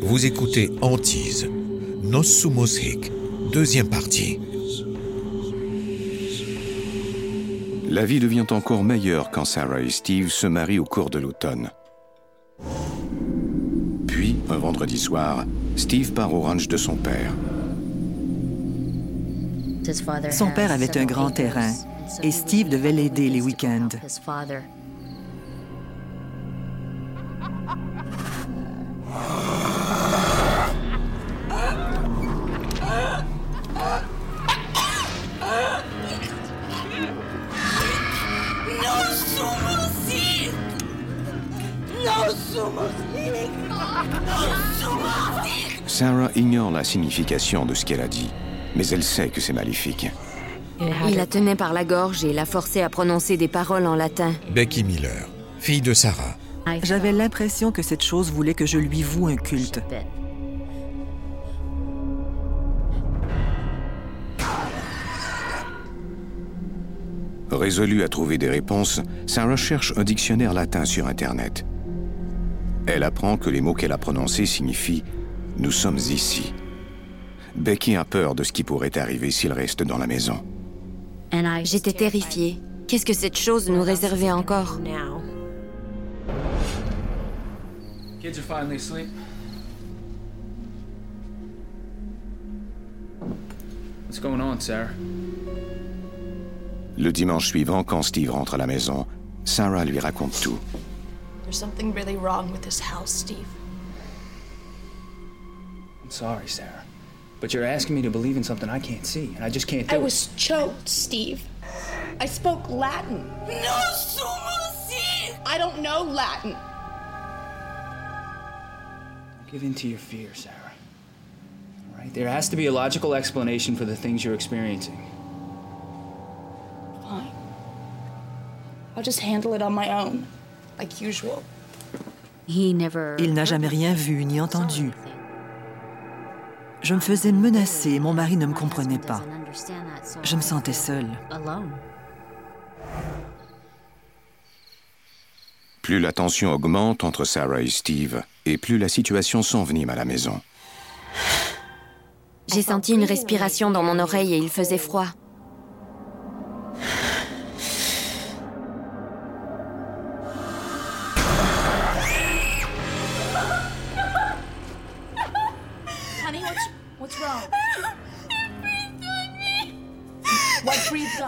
Vous écoutez Antise, Nos Sumos Hic, deuxième partie. La vie devient encore meilleure quand Sarah et Steve se marient au cours de l'automne. Puis, un vendredi soir, Steve part au ranch de son père. Son père avait un grand terrain et Steve devait l'aider les week-ends. La signification de ce qu'elle a dit, mais elle sait que c'est maléfique. Il la tenait par la gorge et la forçait à prononcer des paroles en latin. Becky Miller, fille de Sarah. J'avais l'impression que cette chose voulait que je lui voue un culte. Résolue à trouver des réponses, Sarah cherche un dictionnaire latin sur Internet. Elle apprend que les mots qu'elle a prononcés signifient ⁇ Nous sommes ici ⁇ Becky a peur de ce qui pourrait arriver s'il reste dans la maison. J'étais terrifiée. Qu'est-ce que cette chose nous réservait encore? Kids are finally asleep? What's going on, Sarah? Le dimanche suivant, quand Steve rentre à la maison, Sarah lui raconte tout. There's something really wrong with this house, Steve. I'm sorry, Sarah. But you're asking me to believe in something I can't see, and I just can't do I it. was choked, Steve. I spoke Latin. No sumo si! I don't know Latin. Give in to your fear, Sarah. All right? There has to be a logical explanation for the things you're experiencing. Fine. I'll just handle it on my own, like usual. He never Il n'a jamais rien vu ni entendu. Je me faisais menacer et mon mari ne me comprenait pas. Je me sentais seule. Plus la tension augmente entre Sarah et Steve, et plus la situation s'envenime à la maison. J'ai senti une respiration dans mon oreille et il faisait froid.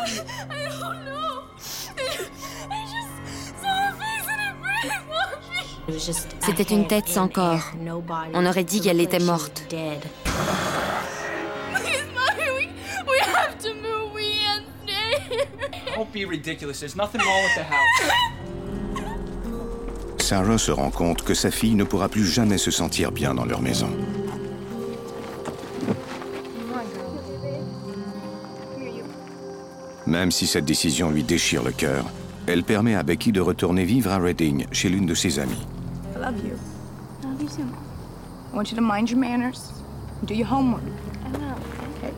I don't know. C'était une tête sans corps. On aurait dit qu'elle était morte. Please, mommy, we, we have to move. We can't stay here. Don't be ridiculous. There's nothing wrong with the house. Sarah se rend compte que sa fille ne pourra plus jamais se sentir bien dans leur maison. Même si cette décision lui déchire le cœur, elle permet à Becky de retourner vivre à Reading chez l'une de ses amies. I love you. I love you too. I want you to mind your manners. and Do your homework. I will. Okay.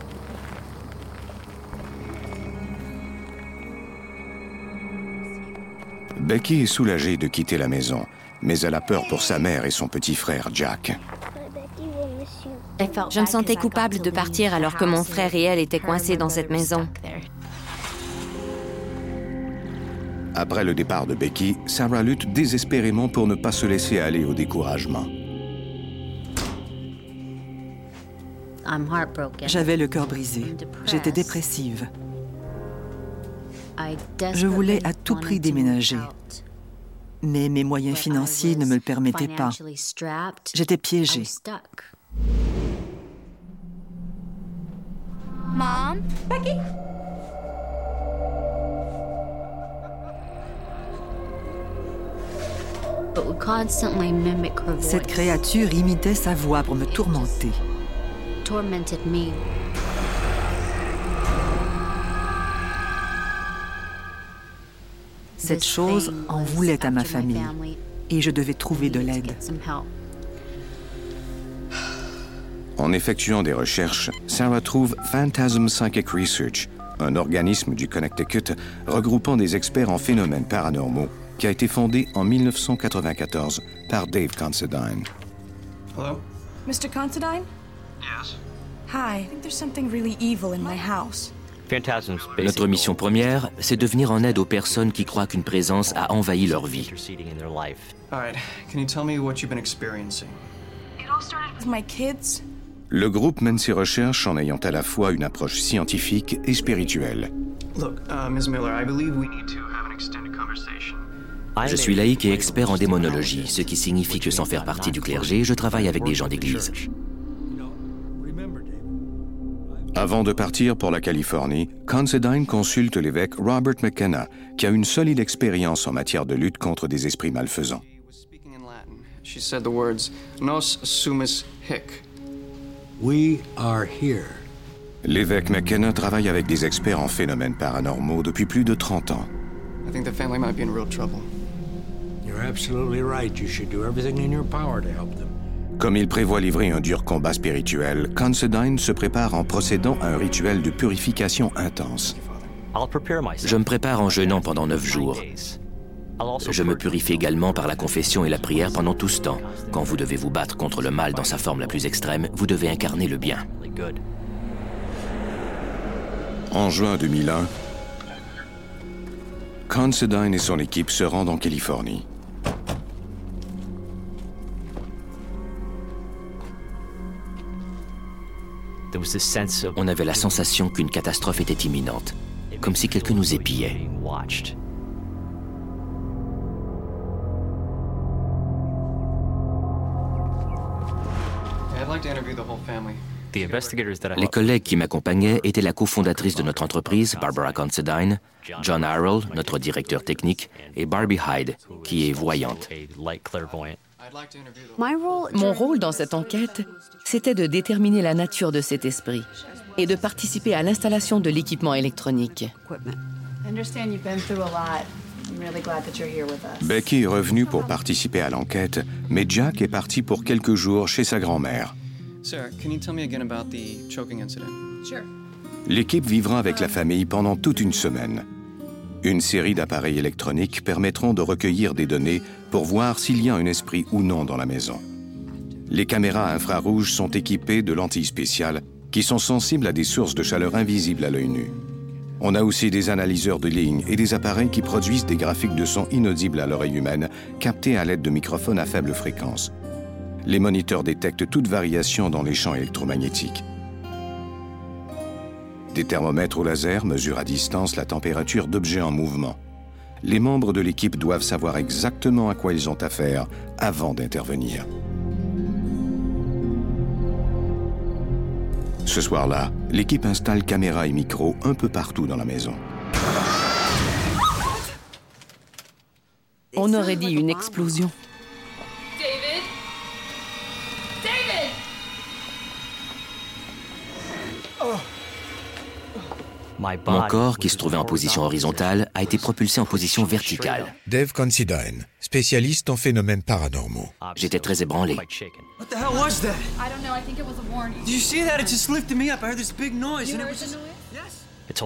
Becky est soulagée de quitter la maison, mais elle a peur pour sa mère et son petit frère Jack. Je me sentais coupable de partir alors que mon frère et elle étaient coincés dans cette maison. Après le départ de Becky, Sarah lutte désespérément pour ne pas se laisser aller au découragement. J'avais le cœur brisé. J'étais dépressive. Je voulais à tout prix déménager. Mais mes moyens financiers ne me le permettaient pas. J'étais piégée. Mom? Becky? Cette créature imitait sa voix pour me tourmenter. Cette chose en voulait à ma famille et je devais trouver de l'aide. En effectuant des recherches, Sarah trouve Phantasm Psychic Research, un organisme du Connecticut regroupant des experts en phénomènes paranormaux qui a été fondée en 1994 par Dave Considine. Hello? Mr. Considine? Yes? Hi. I think there's something really evil in my house. Notre mission première, c'est de venir en aide aux personnes qui croient qu'une présence a envahi leur vie. Le groupe mène ses recherches en ayant à la fois une approche scientifique et spirituelle. Je suis laïque et expert en démonologie, ce qui signifie que sans faire partie du clergé, je travaille avec des gens d'église. Avant de partir pour la Californie, Considine consulte l'évêque Robert McKenna, qui a une solide expérience en matière de lutte contre des esprits malfaisants. L'évêque McKenna travaille avec des experts en phénomènes paranormaux depuis plus de 30 ans. In. Comme il prévoit livrer un dur combat spirituel, Considine se prépare en procédant à un rituel de purification intense. Je me prépare en jeûnant pendant neuf jours. Je me purifie également par la confession et la prière pendant tout ce temps. Quand vous devez vous battre contre le mal dans sa forme la plus extrême, vous devez incarner le bien. En juin 2001, Considine et son équipe se rendent en Californie. On avait la sensation qu'une catastrophe était imminente, comme si quelqu'un nous épiait. Les collègues qui m'accompagnaient étaient la cofondatrice de notre entreprise, Barbara Considine, John Harrell, notre directeur technique, et Barbie Hyde, qui est voyante. Mon rôle dans cette enquête, c'était de déterminer la nature de cet esprit et de participer à l'installation de l'équipement électronique. Becky est revenue pour participer à l'enquête, mais Jack est parti pour quelques jours chez sa grand-mère. L'équipe vivra avec la famille pendant toute une semaine. Une série d'appareils électroniques permettront de recueillir des données pour voir s'il y a un esprit ou non dans la maison. Les caméras infrarouges sont équipées de lentilles spéciales qui sont sensibles à des sources de chaleur invisibles à l'œil nu. On a aussi des analyseurs de lignes et des appareils qui produisent des graphiques de son inaudibles à l'oreille humaine, captés à l'aide de microphones à faible fréquence. Les moniteurs détectent toute variation dans les champs électromagnétiques. Des thermomètres au laser mesurent à distance la température d'objets en mouvement. Les membres de l'équipe doivent savoir exactement à quoi ils ont affaire avant d'intervenir. Ce soir-là, l'équipe installe caméras et micros un peu partout dans la maison. On aurait dit une explosion. Mon corps, qui se trouvait en position horizontale, a été propulsé en position verticale. Dave Considine, spécialiste en phénomènes paranormaux. J'étais très ébranlé.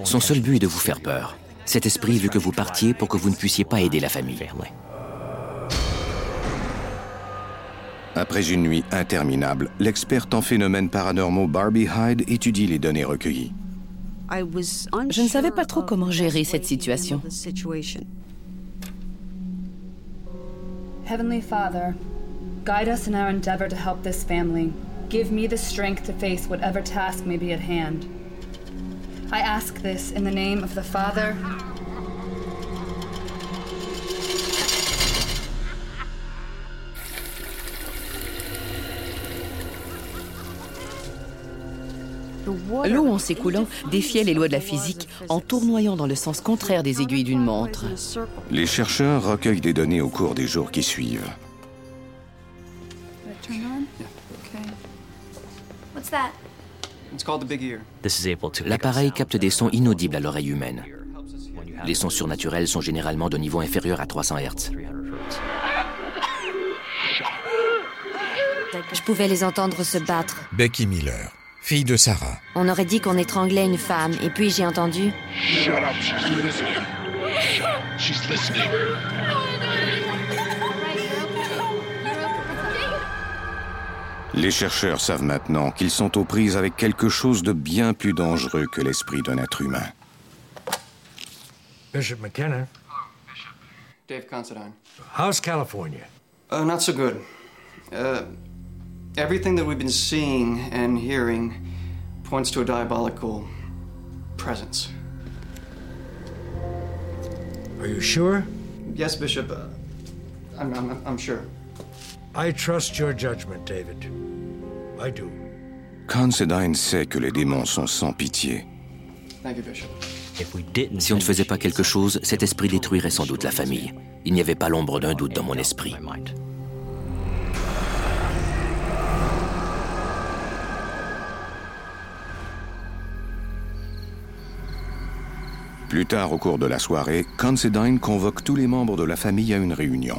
Son seul but est de vous faire peur. Cet esprit veut que vous partiez pour que vous ne puissiez pas aider la famille. Après une nuit interminable, l'experte en phénomènes paranormaux Barbie Hyde étudie les données recueillies. Je ne savais pas trop comment gérer cette situation. Heavenly Father, guide us in our endeavor to help this family. Give me the strength to face whatever task may be at hand. I ask this in the name of the Father, L'eau en s'écoulant défiait les lois de la physique en tournoyant dans le sens contraire des aiguilles d'une montre. Les chercheurs recueillent des données au cours des jours qui suivent. L'appareil capte des sons inaudibles à l'oreille humaine. Les sons surnaturels sont généralement de niveau inférieur à 300 Hz. Je pouvais les entendre se battre. Becky Miller, fille de Sarah. On aurait dit qu'on étranglait une femme, et puis j'ai entendu. Shut up, she's listening. Les chercheurs savent maintenant qu'ils sont aux prises avec quelque chose de bien plus dangereux que l'esprit d'un être humain. Bishop McKenna. Dave Considine. How's California? Uh, not so good. Uh, everything that we've been seeing and hearing points to a diabolical presence. Are you sure? Yes, Bishop. Uh, I'm, I'm, I'm sure. I trust your judgment, David. I do. Considine sait que les démons sont sans pitié. Thank you, Bishop. Si on ne faisait pas quelque chose, cet esprit détruirait sans doute la famille. Il n'y avait pas l'ombre d'un doute dans mon esprit. Plus tard au cours de la soirée, Considine convoque tous les membres de la famille à une réunion.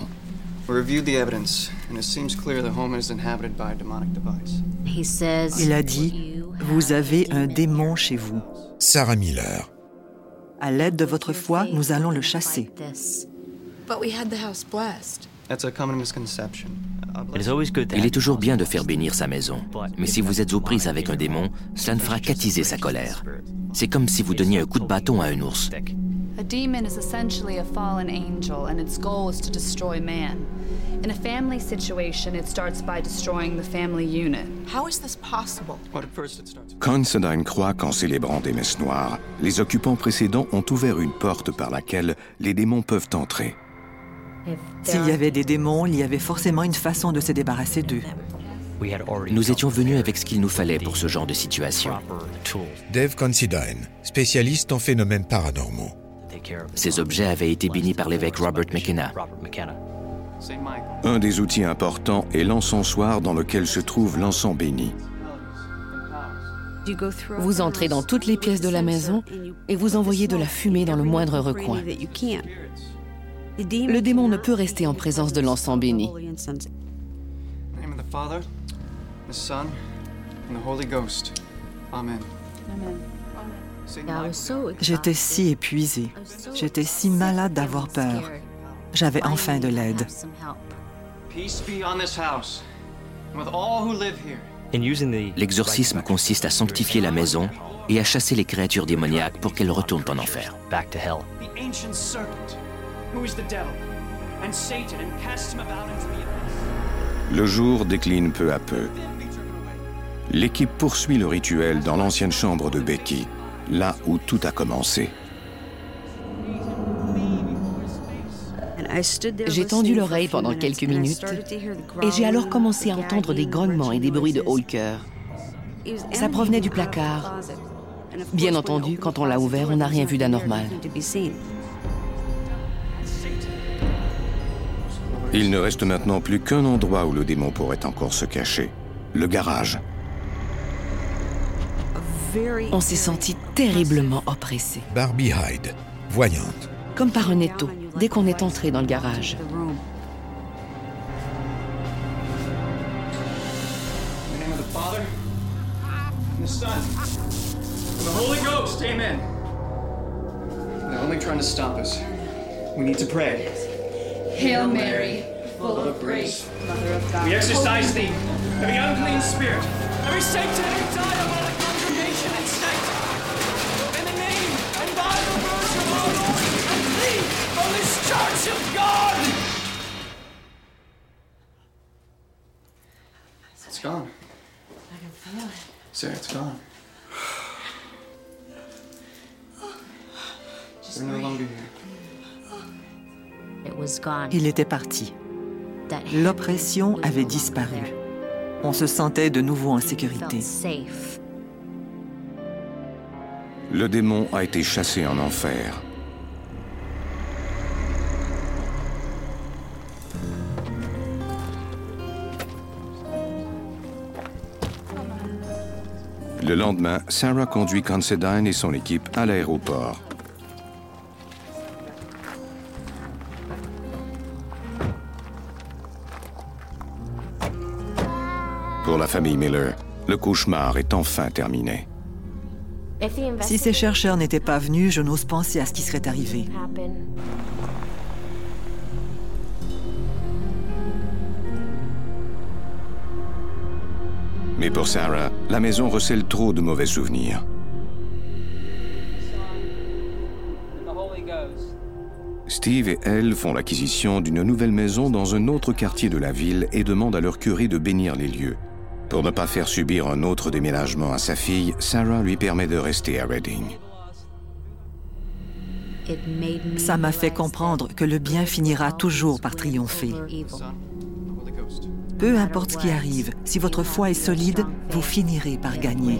Il a dit, vous avez un démon chez vous. Sarah Miller. À l'aide de votre foi, nous allons le chasser. Il est toujours bien de faire bénir sa maison, mais si vous êtes aux prises avec un démon, cela ne fera qu'attiser sa colère. C'est comme si vous donniez un coup de bâton à un ours. A demon is essentially a fallen angel, and its goal is to destroy man. In a family situation, it starts by destroying the family unit. How is this possible? Considine croit qu'en célébrant des messes noires, les occupants précédents ont ouvert une porte par laquelle les démons peuvent entrer. S'il y avait des démons, il y avait forcément une façon de se débarrasser d'eux. Nous étions venus avec ce qu'il nous fallait pour ce genre de situation. Dave Considine, spécialiste en phénomènes paranormaux. Ces objets avaient été bénis par l'évêque Robert McKenna. Un des outils importants est l'encensoir dans lequel se trouve l'encens béni. Vous entrez dans toutes les pièces de la maison et vous envoyez de la fumée dans le moindre recoin. Le démon ne peut rester en présence de l'encens béni. Amen. J'étais si épuisée. J'étais si malade d'avoir peur. J'avais enfin de l'aide. L'exorcisme consiste à sanctifier la maison et à chasser les créatures démoniaques pour qu'elles retournent en enfer. Le jour décline peu à peu. L'équipe poursuit le rituel dans l'ancienne chambre de Becky, là où tout a commencé. J'ai tendu l'oreille pendant quelques minutes et j'ai alors commencé à entendre des grognements et des bruits de haut cœur. Ça provenait du placard. Bien entendu, quand on l'a ouvert, on n'a rien vu d'anormal. Il ne reste maintenant plus qu'un endroit où le démon pourrait encore se cacher, le garage. On s'est senti terriblement oppressé. Barbie Hyde, voyante. Comme par un étau, dès qu'on est entré dans le garage. Holy Ghost, amen. They're only trying to stop us. We need to pray. Hail Mary, full of grace, Mother of God. We exorcise thee, every unclean spirit, every satanic diabolic congregation and sect. In the name and by the words of our Lord and thee, of this church of God. It's gone. I can feel it. Sarah, it's gone. Il était parti. L'oppression avait disparu. On se sentait de nouveau en sécurité. Le démon a été chassé en enfer. Le lendemain, Sarah conduit Considine et son équipe à l'aéroport. Pour la famille Miller, le cauchemar est enfin terminé. Si ces chercheurs n'étaient pas venus, je n'ose penser à ce qui serait arrivé. Et pour Sarah, la maison recèle trop de mauvais souvenirs. Steve et elle font l'acquisition d'une nouvelle maison dans un autre quartier de la ville et demandent à leur curé de bénir les lieux. Pour ne pas faire subir un autre déménagement à sa fille, Sarah lui permet de rester à Reading. Ça m'a fait comprendre que le bien finira toujours par triompher. Peu importe ce qui arrive, si votre foi est solide, vous finirez par gagner.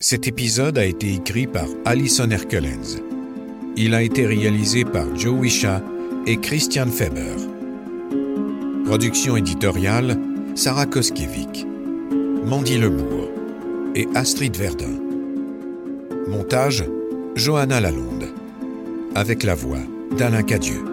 Cet épisode a été écrit par Alison Herkelens. Il a été réalisé par Joe Wisha et Christian Feber. Production éditoriale Sarah Koskiewicz, Mandy Lebourg et Astrid Verdun. Montage Johanna Lalonde. Avec la voix d'Alain Cadieux.